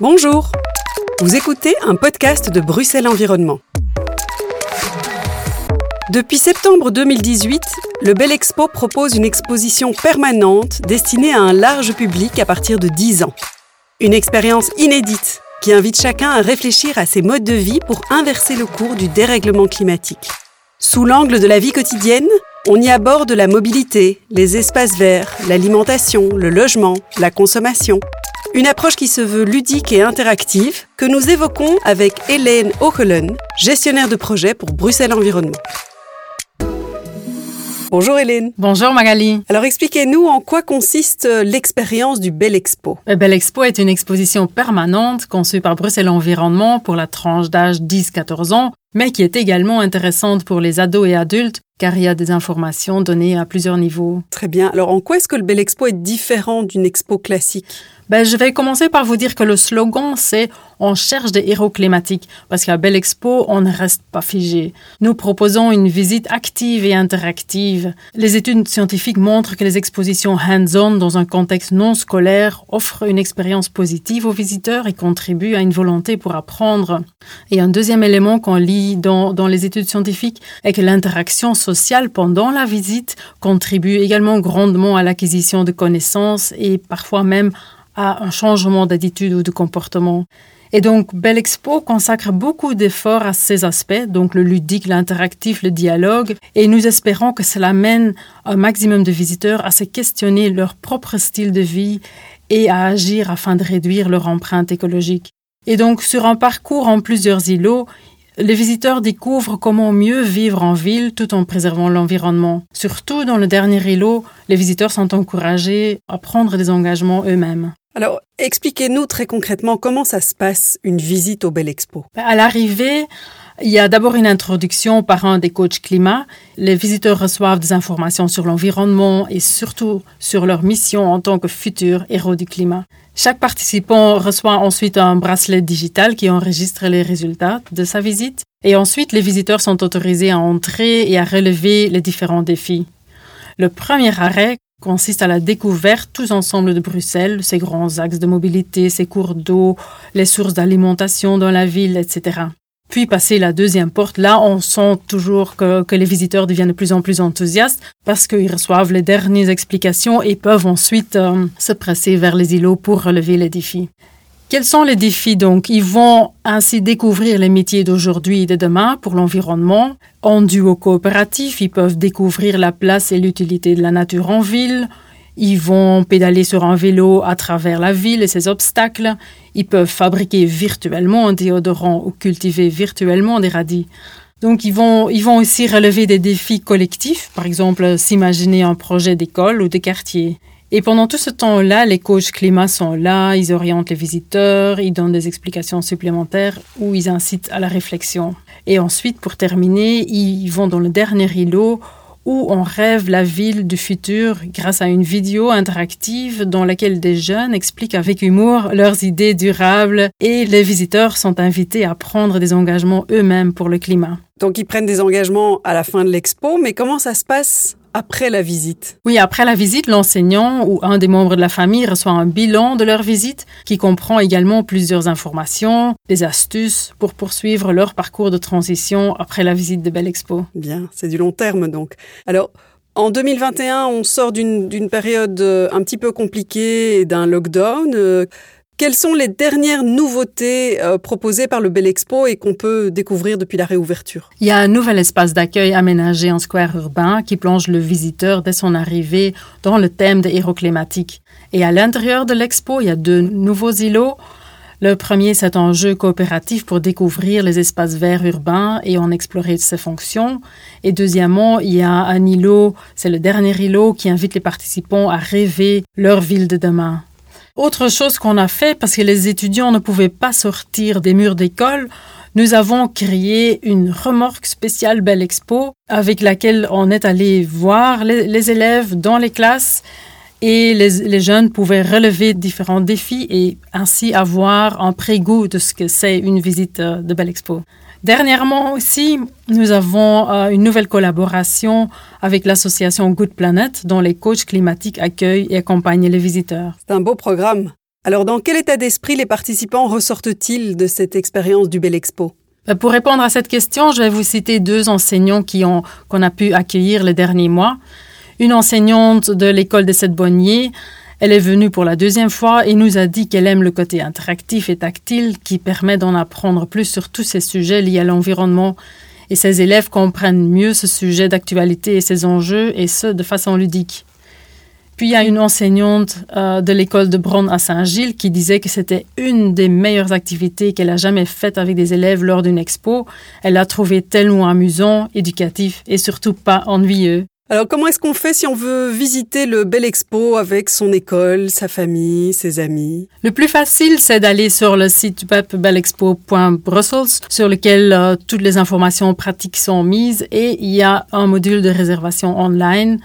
Bonjour Vous écoutez un podcast de Bruxelles Environnement. Depuis septembre 2018, le Bel Expo propose une exposition permanente destinée à un large public à partir de 10 ans. Une expérience inédite qui invite chacun à réfléchir à ses modes de vie pour inverser le cours du dérèglement climatique. Sous l'angle de la vie quotidienne, on y aborde la mobilité, les espaces verts, l'alimentation, le logement, la consommation, une approche qui se veut ludique et interactive que nous évoquons avec Hélène O'Cullen, gestionnaire de projet pour Bruxelles Environnement. Bonjour Hélène. Bonjour Magali. Alors expliquez-nous en quoi consiste l'expérience du Bel Expo. Le Bel Expo est une exposition permanente conçue par Bruxelles Environnement pour la tranche d'âge 10-14 ans, mais qui est également intéressante pour les ados et adultes car il y a des informations données à plusieurs niveaux. Très bien. Alors en quoi est-ce que le Bel Expo est différent d'une expo classique? Ben, je vais commencer par vous dire que le slogan, c'est on cherche des héros climatiques, parce qu'à Belle Expo, on ne reste pas figé. Nous proposons une visite active et interactive. Les études scientifiques montrent que les expositions hands-on dans un contexte non scolaire offrent une expérience positive aux visiteurs et contribuent à une volonté pour apprendre. Et un deuxième élément qu'on lit dans, dans les études scientifiques est que l'interaction sociale pendant la visite contribue également grandement à l'acquisition de connaissances et parfois même à un changement d'attitude ou de comportement. Et donc, Belle Expo consacre beaucoup d'efforts à ces aspects, donc le ludique, l'interactif, le dialogue, et nous espérons que cela mène un maximum de visiteurs à se questionner leur propre style de vie et à agir afin de réduire leur empreinte écologique. Et donc, sur un parcours en plusieurs îlots, les visiteurs découvrent comment mieux vivre en ville tout en préservant l'environnement. Surtout dans le dernier îlot, les visiteurs sont encouragés à prendre des engagements eux-mêmes. Alors, expliquez-nous très concrètement comment ça se passe une visite au Bel Expo. À l'arrivée, il y a d'abord une introduction par un des coachs climat. Les visiteurs reçoivent des informations sur l'environnement et surtout sur leur mission en tant que futurs héros du climat. Chaque participant reçoit ensuite un bracelet digital qui enregistre les résultats de sa visite. Et ensuite, les visiteurs sont autorisés à entrer et à relever les différents défis. Le premier arrêt consiste à la découverte tous ensemble de Bruxelles, ses grands axes de mobilité, ses cours d'eau, les sources d'alimentation dans la ville, etc. Puis passer la deuxième porte, là on sent toujours que, les visiteurs deviennent de plus en plus enthousiastes parce qu'ils reçoivent les dernières explications et peuvent ensuite euh, se presser vers les îlots pour relever les défis. Quels sont les défis donc? Ils vont ainsi découvrir les métiers d'aujourd'hui et de demain pour l'environnement. En duo coopératif, ils peuvent découvrir la place et l'utilité de la nature en ville. Ils vont pédaler sur un vélo à travers la ville et ses obstacles. Ils peuvent fabriquer virtuellement un déodorant ou cultiver virtuellement des radis. Donc ils vont, ils vont aussi relever des défis collectifs, par exemple s'imaginer un projet d'école ou de quartier. Et pendant tout ce temps-là, les coachs climat sont là, ils orientent les visiteurs, ils donnent des explications supplémentaires ou ils incitent à la réflexion. Et ensuite, pour terminer, ils vont dans le dernier îlot où on rêve la ville du futur grâce à une vidéo interactive dans laquelle des jeunes expliquent avec humour leurs idées durables et les visiteurs sont invités à prendre des engagements eux-mêmes pour le climat. Donc ils prennent des engagements à la fin de l'expo, mais comment ça se passe? Après la visite Oui, après la visite, l'enseignant ou un des membres de la famille reçoit un bilan de leur visite qui comprend également plusieurs informations, des astuces pour poursuivre leur parcours de transition après la visite de Belle Expo. Bien, c'est du long terme donc. Alors, en 2021, on sort d'une période euh, un petit peu compliquée d'un lockdown. Quelles sont les dernières nouveautés euh, proposées par le Bel Expo et qu'on peut découvrir depuis la réouverture? Il y a un nouvel espace d'accueil aménagé en square urbain qui plonge le visiteur dès son arrivée dans le thème des héros climatiques. Et à l'intérieur de l'expo, il y a deux nouveaux îlots. Le premier, c'est un jeu coopératif pour découvrir les espaces verts urbains et en explorer ses fonctions. Et deuxièmement, il y a un îlot, c'est le dernier îlot qui invite les participants à rêver leur ville de demain. Autre chose qu'on a fait, parce que les étudiants ne pouvaient pas sortir des murs d'école, nous avons créé une remorque spéciale Belle Expo avec laquelle on est allé voir les, élèves dans les classes et les, jeunes pouvaient relever différents défis et ainsi avoir un pré-goût de ce que c'est une visite euh, de Belle Expo. Dernièrement aussi, nous avons euh, une nouvelle collaboration avec l'association Good Planet, dont les coachs climatiques accueillent et accompagnent les visiteurs. C'est un beau programme. Alors, dans quel état d'esprit les participants ressortent-ils de cette expérience du Bel Expo? Euh, Pour répondre à cette question, je vais vous citer deux enseignants qui ont, qu'on a pu accueillir les derniers mois. Une enseignante de l'école des Sept Bonniers, elle est venue pour la deuxième fois et nous a dit qu'elle aime le côté interactif et tactile qui permet d'en apprendre plus sur tous ces sujets liés à l'environnement et ses élèves comprennent mieux ce sujet d'actualité et ses enjeux et ce de façon ludique. Puis il y a une enseignante euh, de l'école de Bronn à Saint-Gilles qui disait que c'était une des meilleures activités qu'elle a jamais faites avec des élèves lors d'une expo. Elle l'a trouvé tellement amusant, éducatif et surtout pas ennuyeux. Alors comment est-ce qu'on fait si on veut visiter le Bel Expo avec son école, sa famille, ses amis? Le plus facile, c'est d'aller sur le site web belexpo.brussels sur lequel euh, toutes les informations pratiques sont mises et il y a un module de réservation online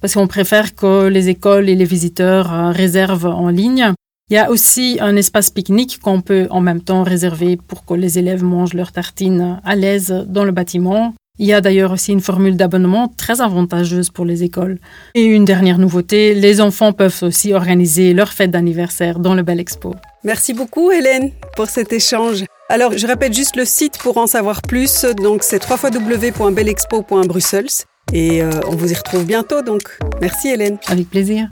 parce qu'on préfère que les écoles et les visiteurs euh, réservent en ligne. Il y a aussi un espace pique-nique qu'on peut en même temps réserver pour que les élèves mangent leurs tartines à l'aise dans le bâtiment. Il y a d'ailleurs aussi une formule d'abonnement très avantageuse pour les écoles. Et une dernière nouveauté, les enfants peuvent aussi organiser leur fête d'anniversaire dans le Bel Expo. Merci beaucoup Hélène pour cet échange. Alors je répète juste le site pour en savoir plus, donc c'est www.belexpo.brussels et euh, on vous y retrouve bientôt, donc merci Hélène. Avec plaisir.